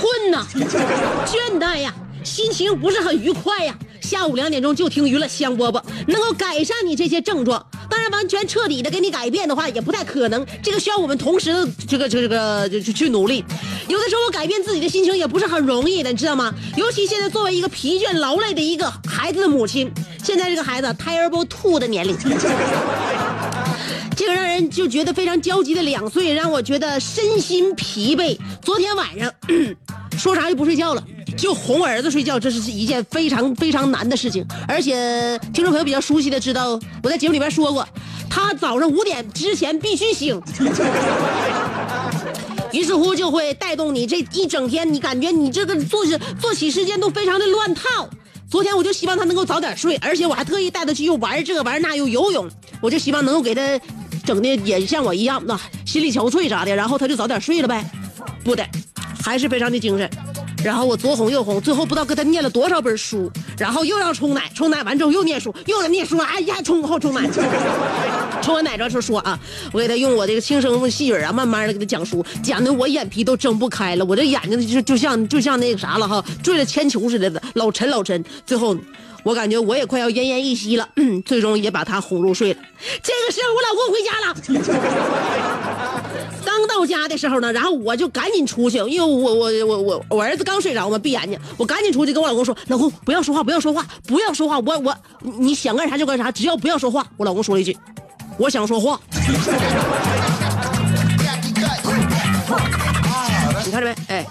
困呐、倦怠呀、心情不是很愉快呀、下午两点钟就听娱乐香饽饽，能够改善你这些症状。当然，完全彻底的给你改变的话，也不太可能。这个需要我们同时的这个这个这个就去努力。有的时候我改变自己的心情也不是很容易的，你知道吗？尤其现在作为一个疲倦劳累的一个孩子的母亲，现在这个孩子 terrible two 的年龄。这个让人就觉得非常焦急的两岁，让我觉得身心疲惫。昨天晚上说啥就不睡觉了，就哄儿子睡觉，这是一件非常非常难的事情。而且听众朋友比较熟悉的知道，我在节目里边说过，他早上五点之前必须醒。于是乎就会带动你这一整天，你感觉你这个作息作息时间都非常的乱套。昨天我就希望他能够早点睡，而且我还特意带他去又玩这个玩那又游泳，我就希望能够给他整的也像我一样，那心力憔悴啥的，然后他就早点睡了呗。不的，还是非常的精神。然后我左哄右哄，最后不知道给他念了多少本书，然后又要冲奶，冲奶完之后又念书，又得念书，哎呀，冲后冲奶。冲完奶之后说啊，我给他用我这个轻声细语啊，慢慢的给他讲书，讲的我眼皮都睁不开了，我这眼睛就就像就像那个啥了哈，坠了铅球似的，老沉老沉。最后，我感觉我也快要奄奄一息了，最终也把他哄入睡了。这个时候我老公回家了。刚到家的时候呢，然后我就赶紧出去，因为我我我我我儿子刚睡着嘛，闭眼睛，我赶紧出去跟我老公说：“老公不要说话，不要说话，不要说话，我我你想干啥就干啥，只要不要说话。”我老公说了一句：“我想说话。”你看着没？哎，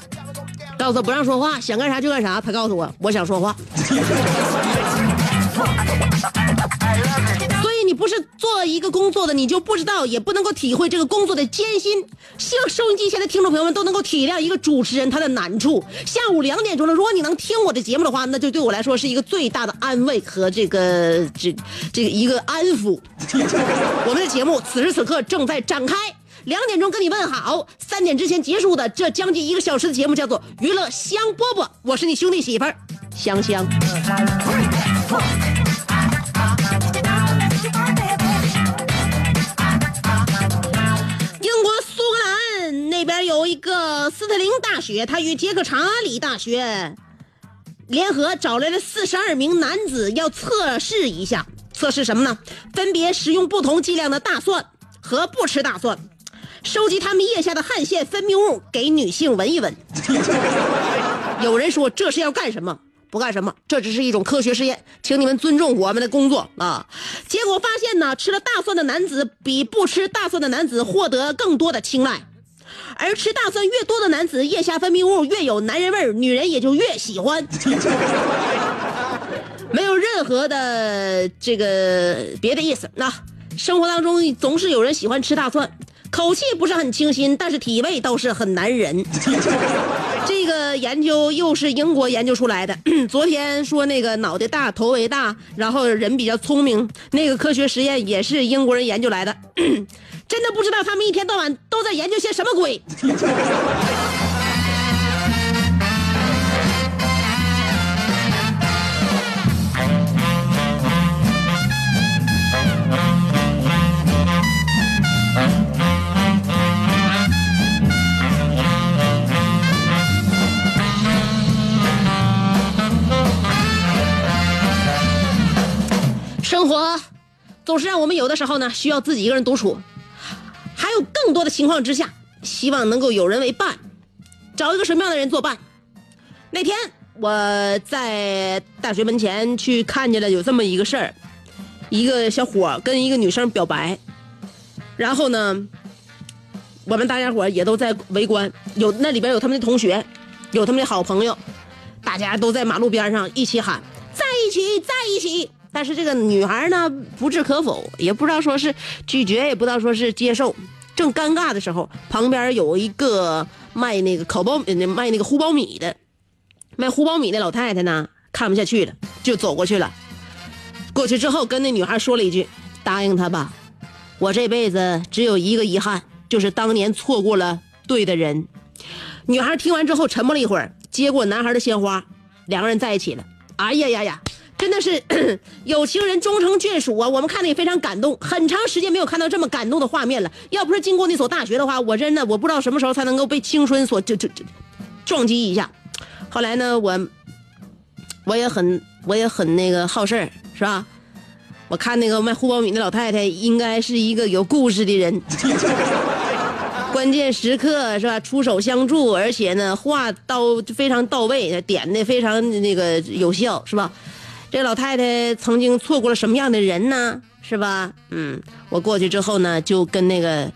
告诉他不让说话，想干啥就干啥。他告诉我，我想说话。所以你不是做一个工作的，你就不知道，也不能够体会这个工作的艰辛。希望收音机前的听众朋友们都能够体谅一个主持人他的难处。下午两点钟了，如果你能听我的节目的话，那就对我来说是一个最大的安慰和这个这这个一个安抚。我们的节目此时此刻正在展开。两点钟跟你问好，三点之前结束的这将近一个小时的节目叫做娱乐香饽饽，我是你兄弟媳妇儿香香。英国苏格兰那边有一个斯特林大学，它与杰克查理大学联合找来了四十二名男子，要测试一下，测试什么呢？分别使用不同剂量的大蒜和不吃大蒜，收集他们腋下的汗腺分泌物给女性闻一闻。有人说这是要干什么？不干什么，这只是一种科学实验，请你们尊重我们的工作啊！结果发现呢，吃了大蒜的男子比不吃大蒜的男子获得更多的青睐，而吃大蒜越多的男子，腋下分泌物越有男人味儿，女人也就越喜欢。没有任何的这个别的意思。那生活当中总是有人喜欢吃大蒜，口气不是很清新，但是体味倒是很男人。这个研究又是英国研究出来的。昨天说那个脑袋大、头围大，然后人比较聪明，那个科学实验也是英国人研究来的。真的不知道他们一天到晚都在研究些什么鬼。活总是让我们有的时候呢需要自己一个人独处，还有更多的情况之下，希望能够有人为伴，找一个什么样的人作伴？那天我在大学门前去看见了有这么一个事儿，一个小伙跟一个女生表白，然后呢，我们大家伙也都在围观，有那里边有他们的同学，有他们的好朋友，大家都在马路边上一起喊在一起，在一起。但是这个女孩呢，不置可否，也不知道说是拒绝，也不知道说是接受。正尴尬的时候，旁边有一个卖那个烤苞呃卖那个糊苞米的，卖糊苞米的老太太呢，看不下去了，就走过去了。过去之后，跟那女孩说了一句：“答应他吧，我这辈子只有一个遗憾，就是当年错过了对的人。”女孩听完之后沉默了一会儿，接过男孩的鲜花，两个人在一起了。哎呀呀呀！真的是 有情人终成眷属啊！我们看的也非常感动，很长时间没有看到这么感动的画面了。要不是经过那所大学的话，我真的我不知道什么时候才能够被青春所就就就撞击一下。后来呢，我我也很我也很那个好事儿，是吧？我看那个卖护苞米的老太太应该是一个有故事的人，关键时刻是吧？出手相助，而且呢话到非常到位，点的非常那个有效，是吧？这老太太曾经错过了什么样的人呢？是吧？嗯，我过去之后呢，就跟那个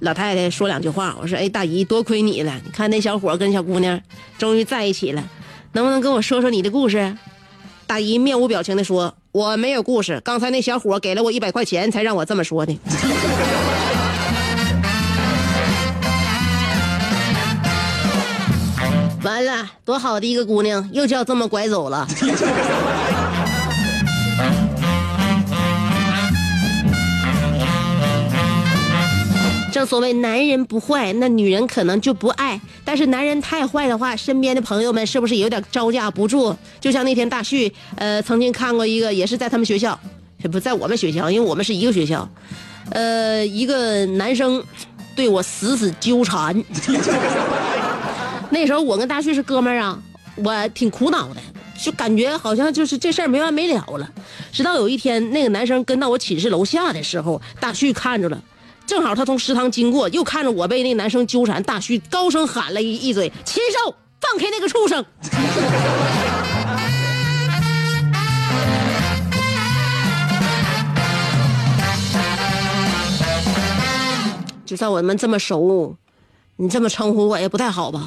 老太太说两句话。我说：“哎，大姨，多亏你了！你看那小伙跟小姑娘终于在一起了，能不能跟我说说你的故事？”大姨面无表情的说：“我没有故事，刚才那小伙给了我一百块钱，才让我这么说的。”完了，多好的一个姑娘，又叫这么拐走了。正所谓男人不坏，那女人可能就不爱。但是男人太坏的话，身边的朋友们是不是有点招架不住？就像那天大旭，呃，曾经看过一个，也是在他们学校，不在我们学校，因为我们是一个学校。呃，一个男生对我死死纠缠。那时候我跟大旭是哥们儿啊，我挺苦恼的，就感觉好像就是这事儿没完没了了。直到有一天，那个男生跟到我寝室楼下的时候，大旭看着了，正好他从食堂经过，又看着我被那男生纠缠，大旭高声喊了一一嘴：“禽兽，放开那个畜生！”就算我们这么熟。你这么称呼我也不太好吧？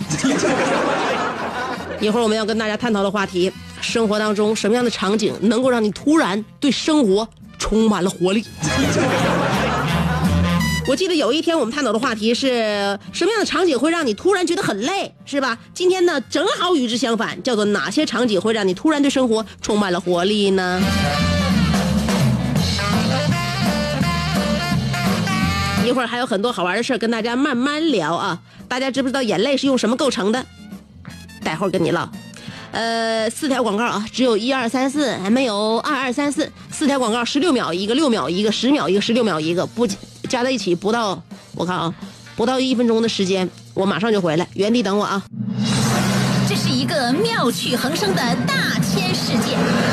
一会儿我们要跟大家探讨的话题：生活当中什么样的场景能够让你突然对生活充满了活力？我记得有一天我们探讨的话题是什么样的场景会让你突然觉得很累，是吧？今天呢正好与之相反，叫做哪些场景会让你突然对生活充满了活力呢？一会儿还有很多好玩的事儿跟大家慢慢聊啊！大家知不知道眼泪是用什么构成的？待会儿跟你唠。呃，四条广告啊，只有一二三四，还没有二二三四。四条广告，十六秒一个，六秒一个，十秒一个，十六秒一个，不加在一起不到，我看啊，不到一分钟的时间，我马上就回来，原地等我啊！这是一个妙趣横生的大千世界。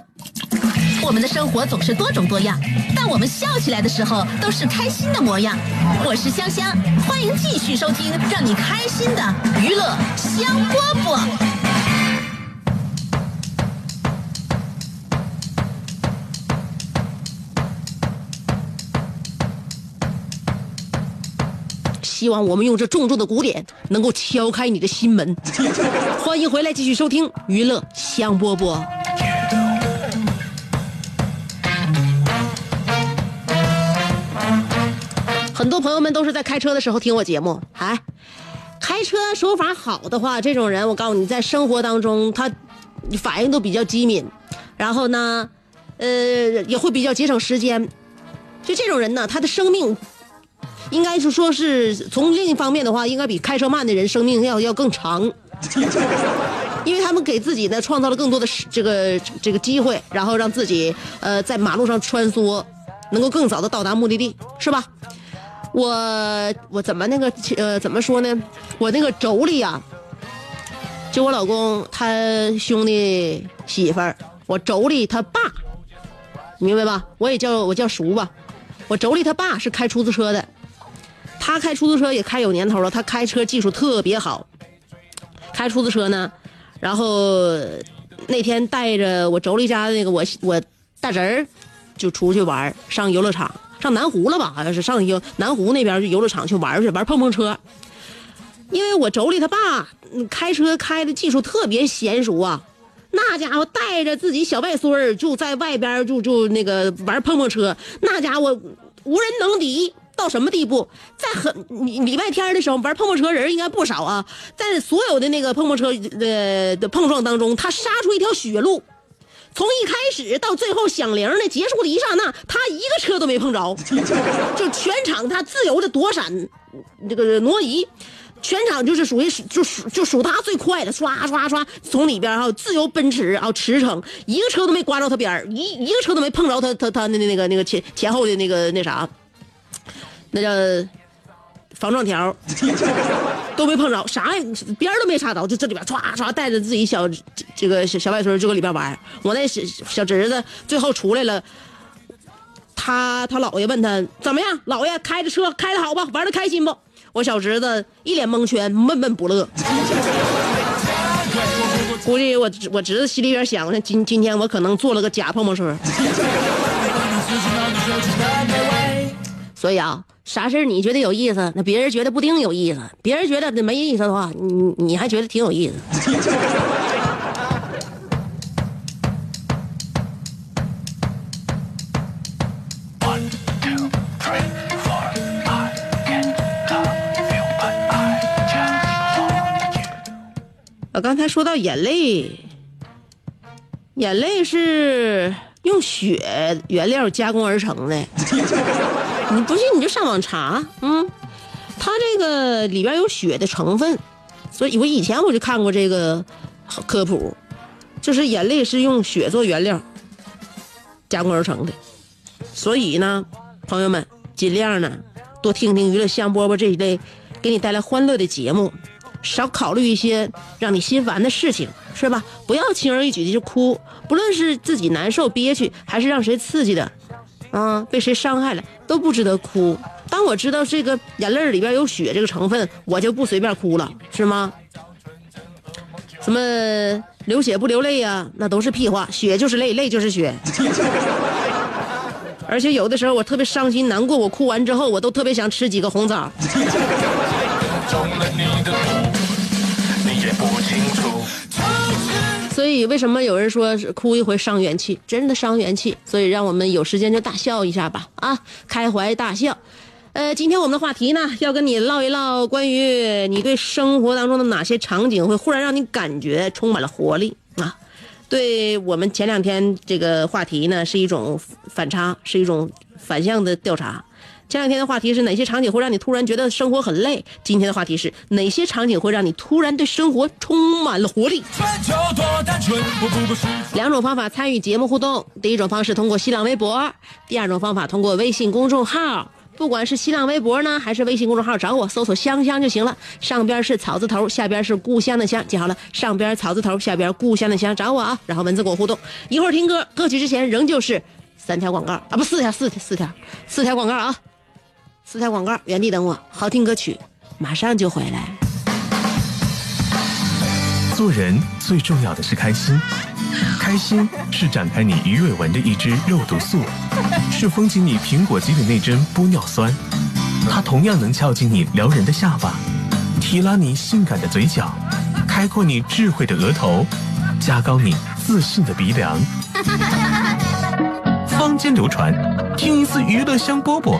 我们的生活总是多种多样，但我们笑起来的时候都是开心的模样。我是香香，欢迎继续收听让你开心的娱乐香饽饽。希望我们用这重重的鼓点能够敲开你的心门。欢迎回来继续收听娱乐香饽饽。多朋友们都是在开车的时候听我节目，哎，开车手法好的话，这种人我告诉你，在生活当中他反应都比较机敏，然后呢，呃，也会比较节省时间。就这种人呢，他的生命应该是说是从另一方面的话，应该比开车慢的人生命要要更长。因为他们给自己呢创造了更多的这个这个机会，然后让自己呃在马路上穿梭，能够更早的到达目的地，是吧？我我怎么那个呃怎么说呢？我那个妯娌呀、就我老公他兄弟媳妇儿，我妯娌他爸，明白吧？我也叫我叫叔吧。我妯娌他爸是开出租车的，他开出租车也开有年头了，他开车技术特别好。开出租车呢，然后那天带着我妯娌家的那个我我大侄儿就出去玩上游乐场，上南湖了吧？好像是上游南湖那边去游乐场去玩去玩碰碰车。因为我妯娌他爸开车开的技术特别娴熟啊，那家伙带着自己小外孙儿就在外边就就那个玩碰碰车，那家伙无人能敌。到什么地步？在很礼礼拜天的时候玩碰碰车人应该不少啊，在所有的那个碰碰车呃的碰撞当中，他杀出一条血路。从一开始到最后响铃的结束的一刹那，他一个车都没碰着，就全场他自由的躲闪，这个挪移，全场就是属于就属就属他最快的，刷刷刷从里边哈自由奔驰啊驰骋，一个车都没刮着他边儿一一个车都没碰着他他他那那个那个前前后的那个那啥，那叫防撞条。都没碰着，啥也边都没擦着，就这里边唰唰带着自己小这个小小外孙就搁里边玩。我那小小侄子最后出来了，他他姥爷问他怎么样，姥爷开着车开的好吧，玩的开心不？我小侄子一脸蒙圈，闷闷不乐。估计我我侄子心里边想，今今天我可能坐了个假碰碰车。所以啊，啥事儿你觉得有意思，那别人觉得不定有意思；别人觉得没意思的话，你你还觉得挺有意思。我刚才说到眼泪，眼泪是用血原料加工而成的。你不信你就上网查，嗯，它这个里边有血的成分，所以我以前我就看过这个科普，就是眼泪是用血做原料加工而成的，所以呢，朋友们尽量呢多听听娱乐香饽饽这一类给你带来欢乐的节目，少考虑一些让你心烦的事情，是吧？不要轻而易举的就哭，不论是自己难受憋屈，还是让谁刺激的。啊，被谁伤害了都不值得哭。当我知道这个眼泪里边有血这个成分，我就不随便哭了，是吗？什么流血不流泪呀、那都是屁话。血就是泪，泪就是血。而且有的时候我特别伤心难过，我哭完之后，我都特别想吃几个红枣。所以为什么有人说是哭一回伤元气？真的伤元气。所以让我们有时间就大笑一下吧，啊，开怀大笑。呃，今天我们的话题呢，要跟你唠一唠关于你对生活当中的哪些场景会忽然让你感觉充满了活力啊？对我们前两天这个话题呢，是一种反差，是一种反向的调查。前两天的话题是哪些场景会让你突然觉得生活很累？今天的话题是哪些场景会让你突然对生活充满了活力？两种方法参与节目互动，第一种方式通过新浪微博，第二种方法通过微信公众号。不管是新浪微博呢，还是微信公众号，找我搜索“香香”就行了。上边是草字头，下边是故乡的乡，记好了，上边草字头，下边故乡的乡，找我啊。然后文字跟我互动。一会儿听歌，歌曲之前仍旧是三条广告啊，不四条，四条，四条，四条广告啊，四条广告，原地等我，好听歌曲马上就回来。做人最重要的是开心，开心是展开你鱼尾纹的一支肉毒素，是封紧你苹果肌的那针玻尿酸，它同样能翘起你撩人的下巴，提拉你性感的嘴角，开阔你智慧的额头，加高你自信的鼻梁。坊间流传，听一次娱乐香饽饽，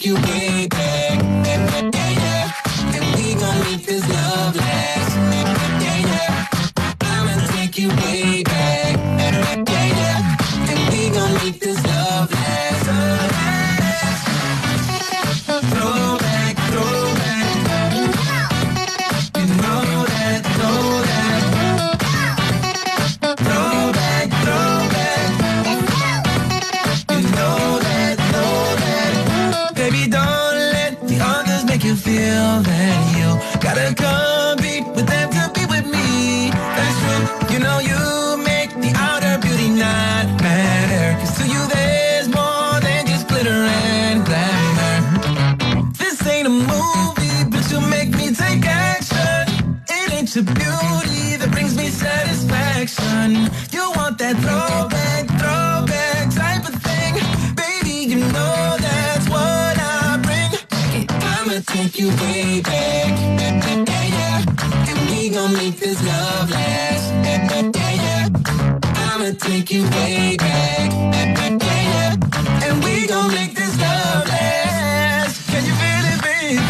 Take you way back. Yeah, yeah. And we gon' make this love last. Make this love last. Yeah, yeah. I'ma take you way back. Yeah. And we gon' make this love last. Can you feel it, baby?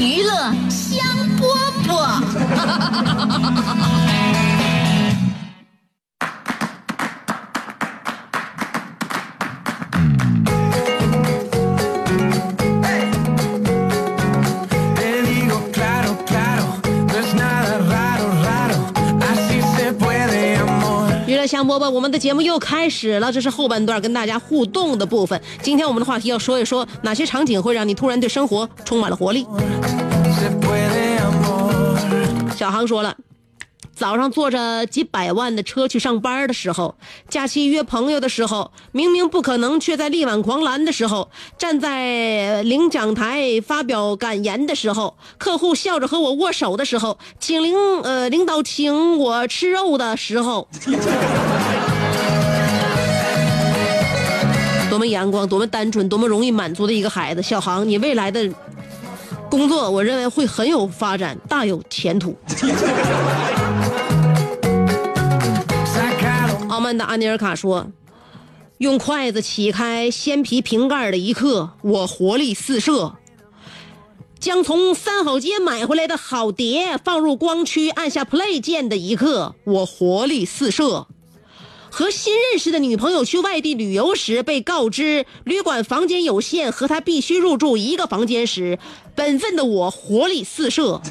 娱乐香饽饽。香饽饽，我们的节目又开始了，这是后半段跟大家互动的部分。今天我们的话题要说一说哪些场景会让你突然对生活充满了活力。小航说了，早上坐着几百万的车去上班的时候，假期约朋友的时候，明明不可能，却在力挽狂澜的时候，站在领奖台发表感言的时候，客户笑着和我握手的时候，请领呃领导请我吃肉的时候，多么阳光，多么单纯，多么容易满足的一个孩子。小航，你未来的工作，我认为会很有发展，大有前途。傲慢的安尼尔卡说：“用筷子起开鲜皮瓶盖的一刻，我活力四射；将从三好街买回来的好碟放入光驱，按下 play 键的一刻，我活力四射；和新认识的女朋友去外地旅游时，被告知旅馆房间有限，和她必须入住一个房间时，本分的我活力四射。”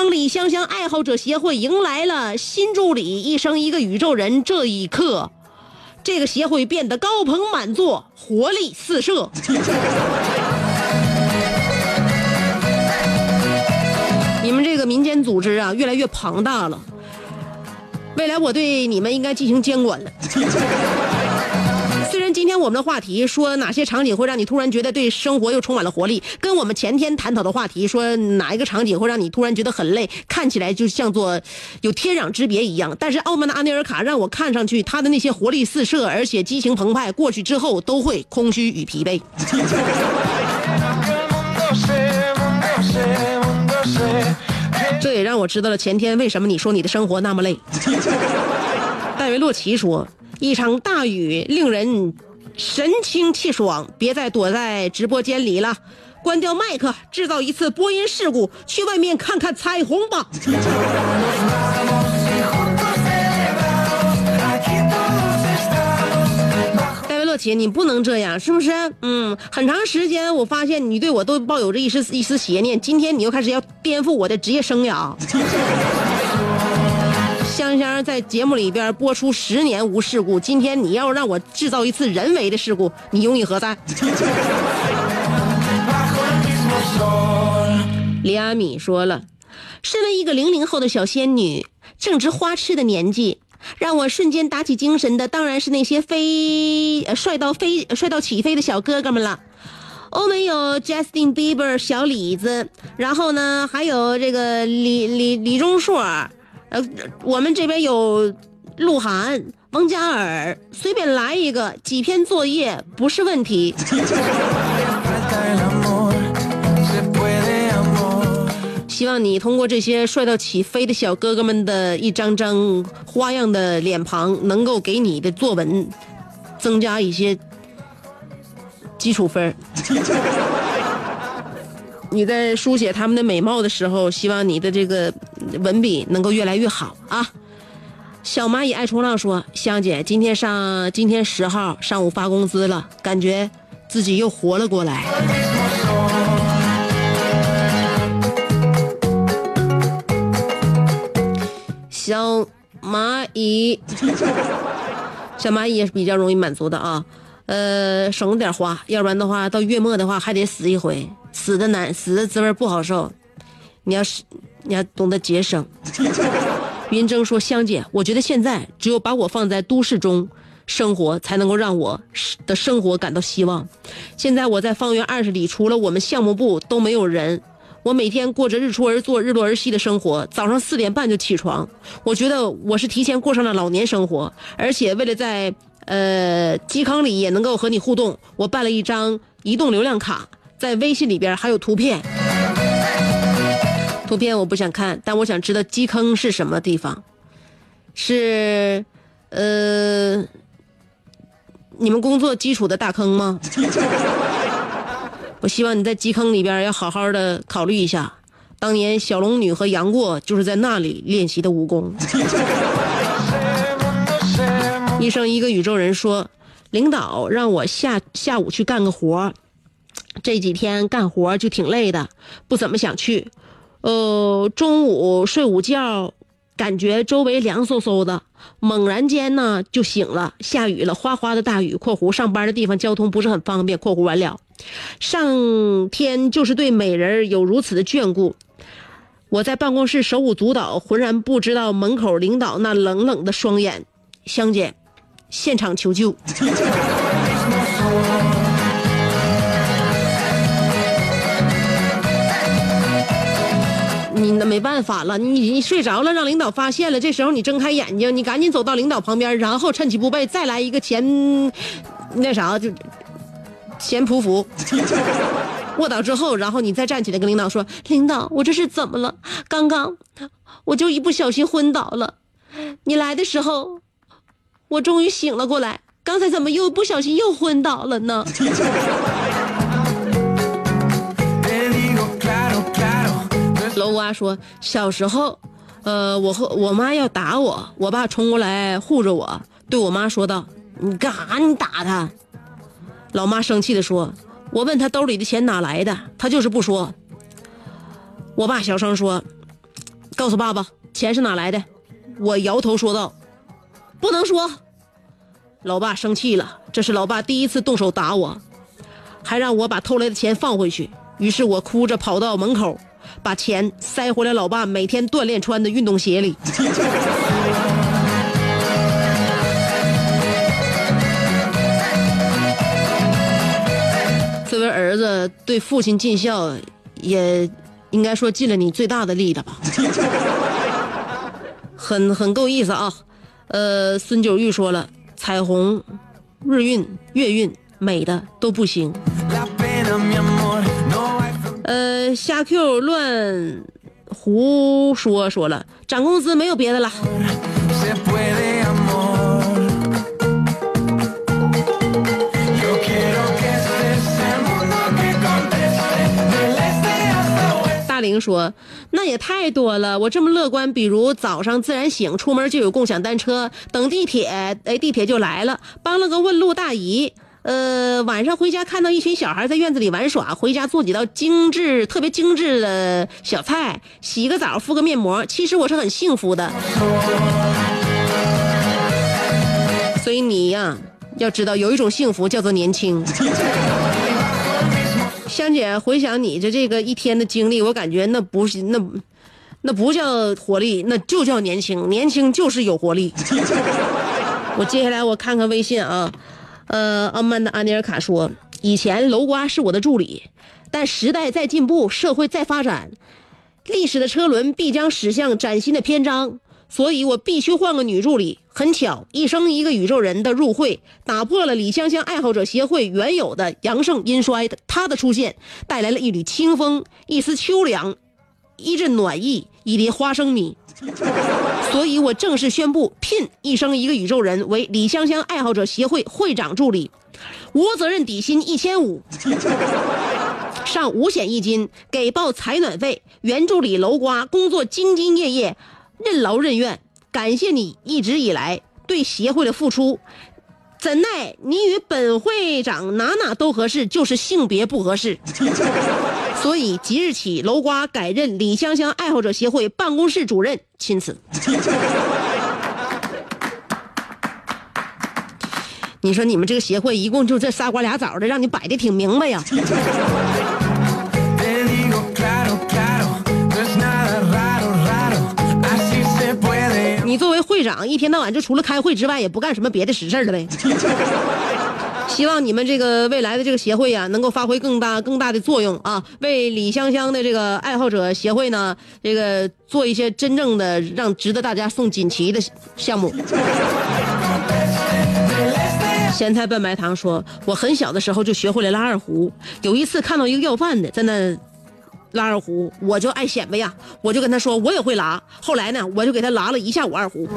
当李香香爱好者协会迎来了新助理，一生一个宇宙人，这一刻，这个协会变得高朋满座，活力四射。你们这个民间组织啊，越来越庞大了，未来我对你们应该进行监管了。今天我们的话题说哪些场景会让你突然觉得对生活又充满了活力，跟我们前天探讨的话题说哪一个场景会让你突然觉得很累，看起来就像做有天壤之别一样。但是傲慢的阿内尔卡让我看上去他的那些活力四射，而且激情澎湃，过去之后都会空虚与疲惫。这也让我知道了前天为什么你说你的生活那么累。戴维洛奇说。一场大雨令人神清气爽，别再躲在直播间里了，关掉麦克，制造一次播音事故，去外面看看彩虹吧。戴维洛奇，你不能这样，是不是？嗯，很长时间我发现你对我都抱有着一丝一丝邪念，今天你又开始要颠覆我的职业生涯。香香在节目里边播出十年无事故，今天你要让我制造一次人为的事故，你用意何在？李阿米说了，身为一个零零后的小仙女，正值花痴的年纪，让我瞬间打起精神的当然是那些飞帅到飞帅到起飞的小哥哥们了。欧美有 Justin Bieber 小李子，然后呢还有这个李李李钟硕。呃，我们这边有鹿晗、王嘉尔，随便来一个，几篇作业不是问题。希望你通过这些帅到起飞的小哥哥们的一张张花样的脸庞，能够给你的作文增加一些基础分你在书写他们的美貌的时候，希望你的这个文笔能够越来越好啊！小蚂蚁爱冲浪说：“香姐，今天上今天十号上午发工资了，感觉自己又活了过来。”小蚂蚁，小蚂蚁也是比较容易满足的啊。呃，省着点花，要不然的话，到月末的话还得死一回，死的难，死的滋味不好受。你要是你要懂得节省。云峥说：“香姐，我觉得现在只有把我放在都市中生活，才能够让我的生活感到希望。现在我在方圆二十里，除了我们项目部都没有人。我每天过着日出而作、日落而息的生活，早上四点半就起床。我觉得我是提前过上了老年生活，而且为了在。”呃，基康里也能够和你互动。我办了一张移动流量卡，在微信里边还有图片。图片我不想看，但我想知道基坑是什么地方。是，呃，你们工作基础的大坑吗？我希望你在基坑里边要好好的考虑一下，当年小龙女和杨过就是在那里练习的武功。一生一个宇宙人说，领导让我下下午去干个活这几天干活就挺累的，不怎么想去。呃，中午睡午觉，感觉周围凉飕飕的，猛然间呢就醒了，下雨了，哗哗的大雨。（括弧上班的地方交通不是很方便。）（括弧完了）上天就是对美人有如此的眷顾。我在办公室手舞足蹈，浑然不知道门口领导那冷冷的双眼。香姐，现场求救。你那没办法了，你你睡着了，让领导发现了。这时候你睁开眼睛，你赶紧走到领导旁边，然后趁其不备再来一个前那啥就前匍匐，卧倒之后，然后你再站起来跟领导说：“领导，我这是怎么了？刚刚我就一不小心昏倒了。你来的时候，我终于醒了过来。刚才怎么又不小心又昏倒了呢？” 欧瓜说：“小时候，呃，我和我妈要打我，我爸冲过来护着我，对我妈说道：‘你干啥？你打他？’老妈生气的说：‘我问他兜里的钱哪来的，他就是不说。’我爸小声说：‘告诉爸爸，钱是哪来的？’我摇头说道：‘不能说。’老爸生气了，这是老爸第一次动手打我，还让我把偷来的钱放回去。于是我哭着跑到门口，把钱塞回了老爸每天锻炼穿的运动鞋里。作为儿子，对父亲尽孝，也应该说尽了你最大的力了吧？很很够意思啊！呃，孙九玉说了，彩虹、日运、月运美的都不行。呃，瞎 q 乱胡说说了，涨工资没有别的了。大玲说，那也太多了，我这么乐观，比如早上自然醒，出门就有共享单车，等地铁，哎，地铁就来了，帮了个问路大姨。呃，晚上回家看到一群小孩在院子里玩耍，回家做几道精致、特别精致的小菜，洗个澡，敷个面膜，其实我是很幸福的。所以你呀，要知道有一种幸福叫做年轻。”香姐，回想你的这个一天的经历，我感觉那不是那，那不叫活力，那就叫年轻。年轻就是有活力。我接下来我看看微信啊，呃，傲慢的安尼尔卡说，以前楼瓜是我的助理，但时代在进步，社会在发展，历史的车轮必将驶向崭新的篇章，所以我必须换个女助理。很巧，一生一个宇宙人的入会，打破了李香香爱好者协会原有的阳盛阴衰的。她的出现，带来了一缕清风，一丝秋凉，一阵暖意，一碟花生米。所以我正式宣布聘一生一个宇宙人为李香香爱好者协会会长助理，无责任底薪一千五。上五险一金，给报采暖费。原助理楼瓜工作兢兢业业，任劳任怨。感谢你一直以来对协会的付出。怎奈你与本会长哪哪都合适，就是性别不合适。所以即日起，楼瓜改任李香香爱好者协会办公室主任，钦此。你说你们这个协会一共就这仨瓜俩枣的，让你摆的挺明白呀。你作为会长，一天到晚就除了开会之外，也不干什么别的实事了呗。希望你们这个未来的这个协会呀、能够发挥更大更大的作用啊，为李香香的这个爱好者协会呢，这个做一些真正的让值得大家送锦旗的项目。咸菜拌白糖说，我很小的时候就学会了拉二胡。有一次看到一个要饭的在那拉二胡，我就爱显摆呀，我就跟他说我也会拉。后来呢，我就给他拉了一下午二胡。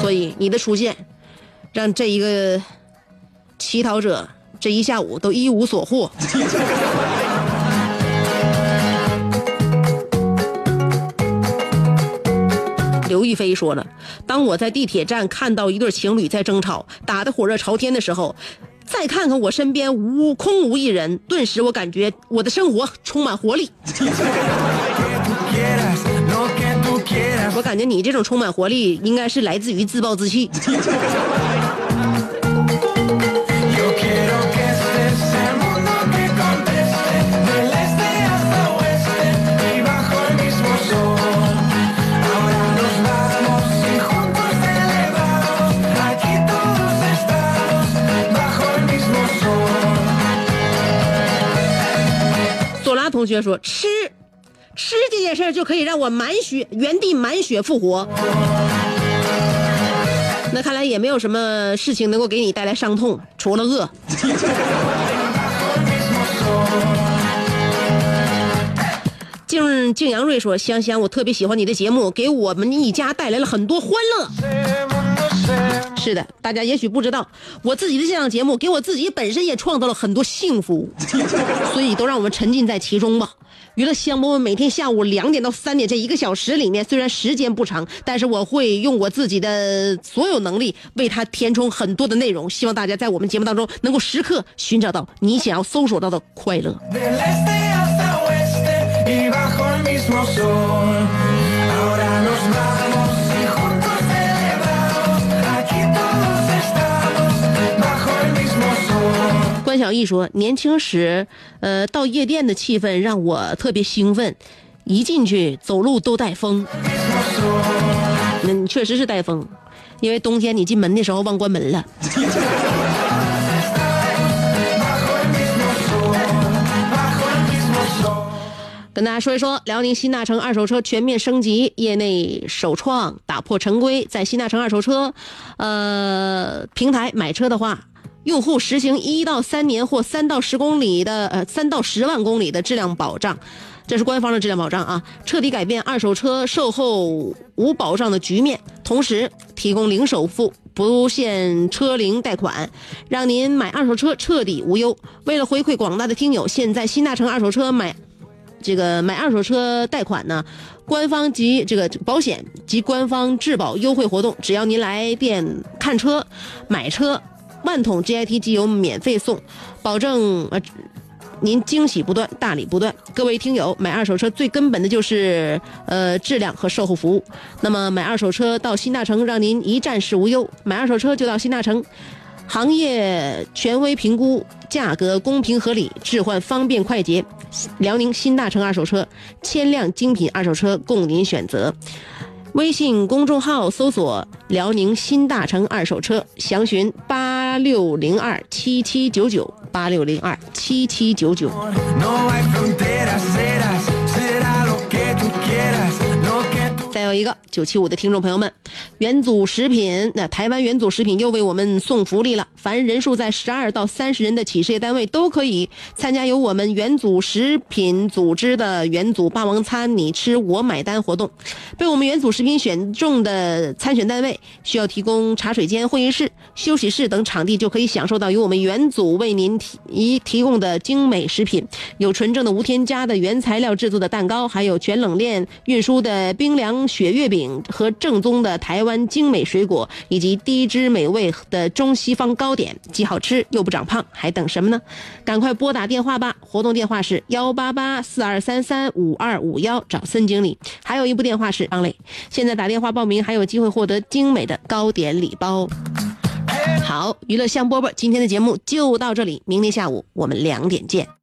所以你的出现，让这一个乞讨者这一下午都一无所获。刘亦菲说了：“当我在地铁站看到一对情侣在争吵，打得火热朝天的时候，再看看我身边无空无一人，顿时我感觉我的生活充满活力。我感觉你这种充满活力，应该是来自于自暴自弃。学说吃，吃这件事儿就可以让我满血原地满血复活。那看来也没有什么事情能够给你带来伤痛，除了饿。静静杨瑞说：“香香，我特别喜欢你的节目，给我们一家带来了很多欢乐。”是的，大家也许不知道，我自己的这档节目给我自己本身也创造了很多幸福，所以都让我们沉浸在其中吧。娱乐香饽饽每天下午两点到三点这一个小时里面，虽然时间不长，但是我会用我自己的所有能力为它填充很多的内容。希望大家在我们节目当中能够时刻寻找到你想要搜索到的快乐。小艺说，年轻时，呃，到夜店的气氛让我特别兴奋，一进去走路都带风。嗯，确实是带风，因为冬天你进门的时候忘关门了。跟大家说一说，辽宁新大成二手车全面升级，业内首创，打破陈规，在新大成二手车，呃，平台买车的话，用户实行一到三年或三到十公里的呃三到十万公里的质量保障，这是官方的质量保障啊，彻底改变二手车售后无保障的局面，同时提供零首付。不限车龄贷款，让您买二手车彻底无忧。为了回馈广大的听友，现在新大成二手车买这个买二手车贷款呢，官方及这个保险及官方质保优惠活动，只要您来店看车、买车，万桶 GIT 机油免费送，保证呃您惊喜不断，大礼不断。各位听友，买二手车最根本的就是呃质量和售后服务。那么买二手车到新大成，让您一站式无忧。买二手车就到新大成。行业权威评估，价格公平合理，置换方便快捷。辽宁新大成二手车，千辆精品二手车供您选择。微信公众号搜索“辽宁新大成二手车”，详询八六零二七七九九八六零二七七九九。再有一个。九七五的听众朋友们，元祖食品那台湾元祖食品又为我们送福利了，凡人数在十二到三十人的企事业单位都可以参加由我们元祖食品组织的元祖霸王餐你吃我买单活动。被我们元祖食品选中的参选单位需要提供茶水间、会议室、休息室等场地，就可以享受到由我们元祖为您提一提供的精美食品，有纯正的无添加的原材料制作的蛋糕，还有全冷链运输的冰凉雪月饼饼和正宗的台湾精美水果，以及低脂美味的中西方糕点，既好吃又不长胖，还等什么呢？赶快拨打电话吧！活动电话是幺八八四二三三五二五幺，找孙经理。还有一部电话是张磊。现在打电话报名还有机会获得精美的糕点礼包。好，娱乐香饽饽，今天的节目就到这里，明天下午我们两点见。